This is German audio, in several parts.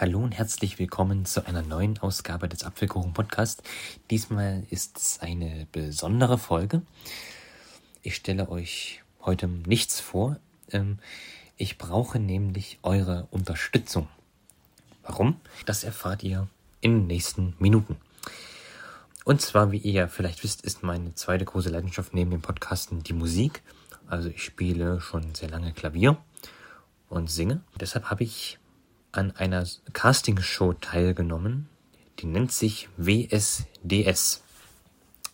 Hallo und herzlich willkommen zu einer neuen Ausgabe des Apfelkuchen Podcast. Diesmal ist es eine besondere Folge. Ich stelle euch heute nichts vor. Ähm, ich brauche nämlich eure Unterstützung. Warum? Das erfahrt ihr in den nächsten Minuten. Und zwar, wie ihr ja vielleicht wisst, ist meine zweite große Leidenschaft neben dem Podcasten die Musik. Also ich spiele schon sehr lange Klavier und singe. Deshalb habe ich an einer Castingshow teilgenommen, die nennt sich WSDS.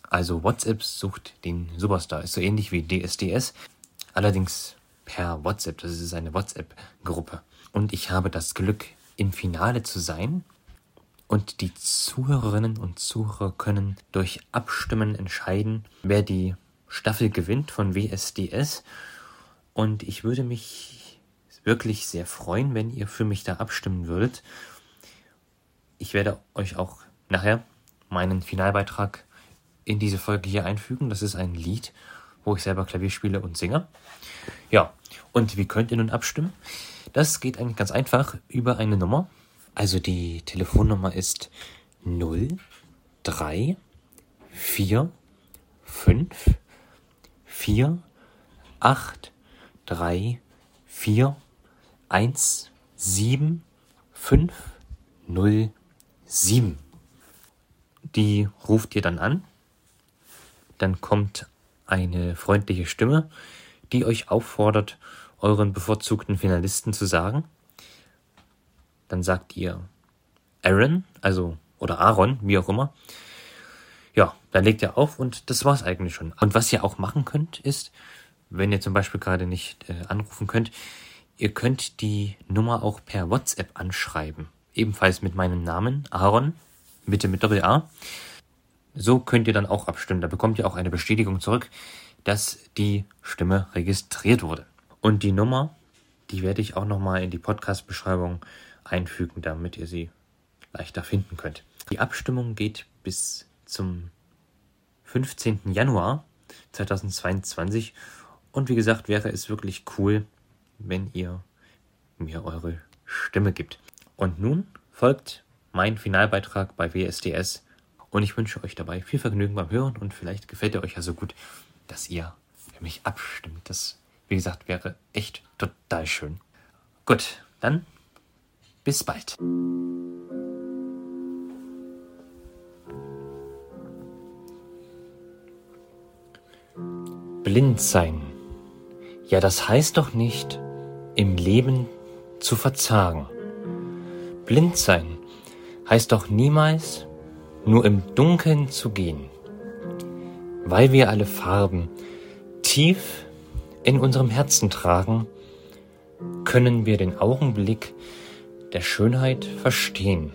Also WhatsApp sucht den Superstar. Ist so ähnlich wie DSDS, allerdings per WhatsApp. Das ist eine WhatsApp-Gruppe. Und ich habe das Glück, im Finale zu sein. Und die Zuhörerinnen und Zuhörer können durch Abstimmen entscheiden, wer die Staffel gewinnt von WSDS. Und ich würde mich wirklich sehr freuen, wenn ihr für mich da abstimmen würdet. Ich werde euch auch nachher meinen Finalbeitrag in diese Folge hier einfügen. Das ist ein Lied, wo ich selber Klavier spiele und singe. Ja, und wie könnt ihr nun abstimmen? Das geht eigentlich ganz einfach über eine Nummer. Also die Telefonnummer ist 0 3 4 5 4 8 3 4 1 7 5 0 7. Die ruft ihr dann an. Dann kommt eine freundliche Stimme, die euch auffordert, euren bevorzugten Finalisten zu sagen. Dann sagt ihr Aaron, also oder Aaron, wie auch immer. Ja, dann legt ihr auf und das war's eigentlich schon. Und was ihr auch machen könnt, ist, wenn ihr zum Beispiel gerade nicht äh, anrufen könnt, Ihr könnt die Nummer auch per WhatsApp anschreiben. Ebenfalls mit meinem Namen, Aaron, bitte mit Doppel-A. So könnt ihr dann auch abstimmen. Da bekommt ihr auch eine Bestätigung zurück, dass die Stimme registriert wurde. Und die Nummer, die werde ich auch nochmal in die Podcast-Beschreibung einfügen, damit ihr sie leichter finden könnt. Die Abstimmung geht bis zum 15. Januar 2022. Und wie gesagt, wäre es wirklich cool, wenn ihr mir eure Stimme gibt. Und nun folgt mein Finalbeitrag bei WSDS und ich wünsche euch dabei viel Vergnügen beim Hören und vielleicht gefällt er euch ja so gut, dass ihr für mich abstimmt. Das, wie gesagt, wäre echt total schön. Gut, dann bis bald. Blind sein. Ja, das heißt doch nicht, im Leben zu verzagen. Blind sein heißt doch niemals nur im Dunkeln zu gehen, weil wir alle Farben tief in unserem Herzen tragen, können wir den Augenblick der Schönheit verstehen.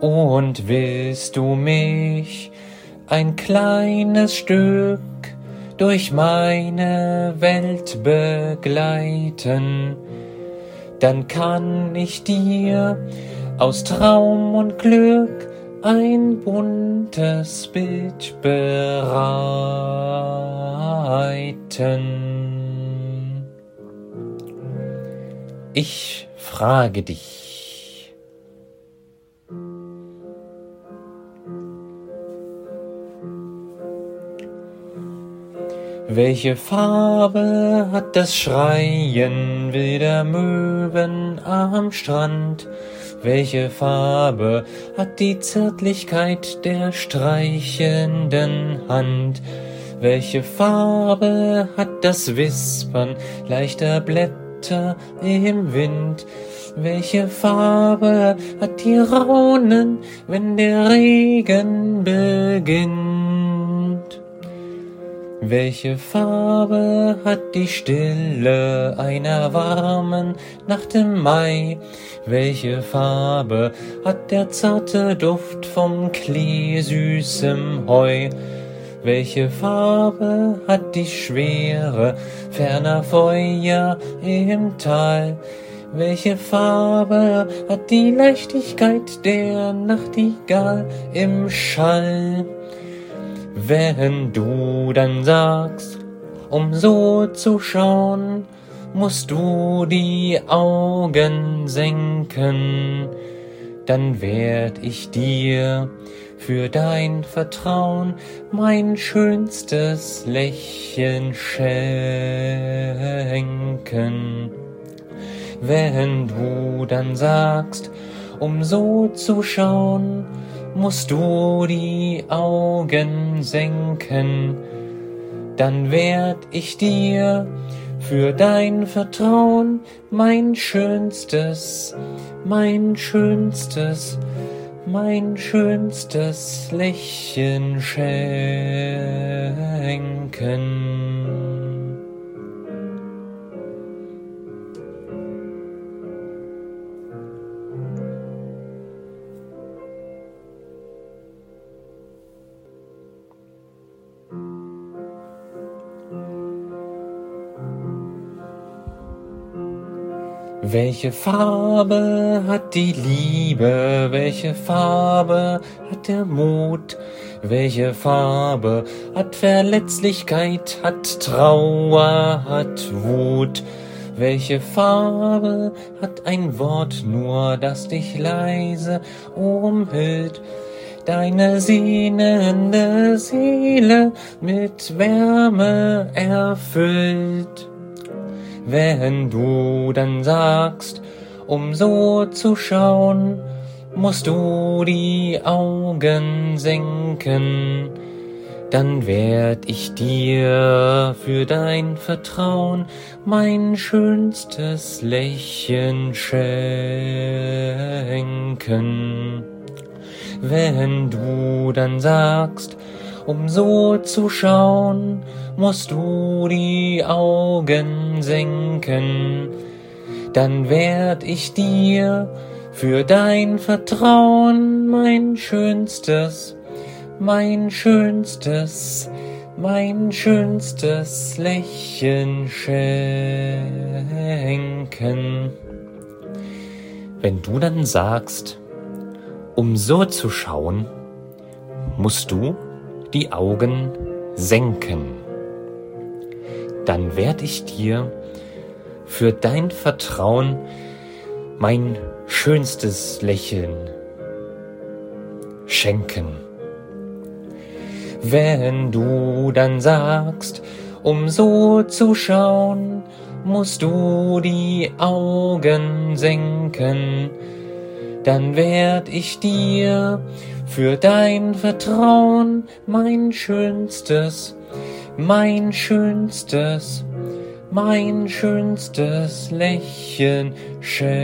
Und willst du mich ein kleines Stück durch meine Welt begleiten, dann kann ich dir aus Traum und Glück ein buntes Bild bereiten. Ich frage dich, Welche Farbe hat das Schreien wilder Möwen am Strand? Welche Farbe hat die Zärtlichkeit der streichelnden Hand? Welche Farbe hat das Wispern leichter Blätter im Wind? Welche Farbe hat die Raunen, wenn der Regen beginnt? Welche Farbe hat die Stille einer warmen Nacht im Mai? Welche Farbe hat der zarte Duft vom Klee süßem Heu? Welche Farbe hat die Schwere ferner Feuer im Tal? Welche Farbe hat die Leichtigkeit der Nachtigall im Schall? Wenn du dann sagst, um so zu schauen, musst du die Augen senken, dann werd ich dir für dein Vertrauen mein schönstes Lächeln schenken. Wenn du dann sagst, um so zu schauen, musst du die Augen senken, dann werd ich dir für dein Vertrauen mein schönstes, mein schönstes, mein schönstes Lächeln schenken. Welche Farbe hat die Liebe? Welche Farbe hat der Mut? Welche Farbe hat Verletzlichkeit, hat Trauer, hat Wut? Welche Farbe hat ein Wort nur, das dich leise umhüllt? Deine sehnende Seele mit Wärme erfüllt wenn du dann sagst, um so zu schauen, musst du die Augen senken, dann werd ich dir für dein Vertrauen mein schönstes Lächeln schenken. Wenn du dann sagst, um so zu schauen, musst du die Augen senken, dann werd ich dir für dein Vertrauen mein schönstes, mein schönstes, mein schönstes Lächeln schenken. Wenn du dann sagst, um so zu schauen, musst du die Augen senken dann werd ich dir für dein Vertrauen mein schönstes Lächeln schenken. Wenn du dann sagst, um so zu schauen, musst du die Augen senken, dann werd ich dir für dein Vertrauen mein schönstes mein schönstes, mein schönstes Lächeln schenken.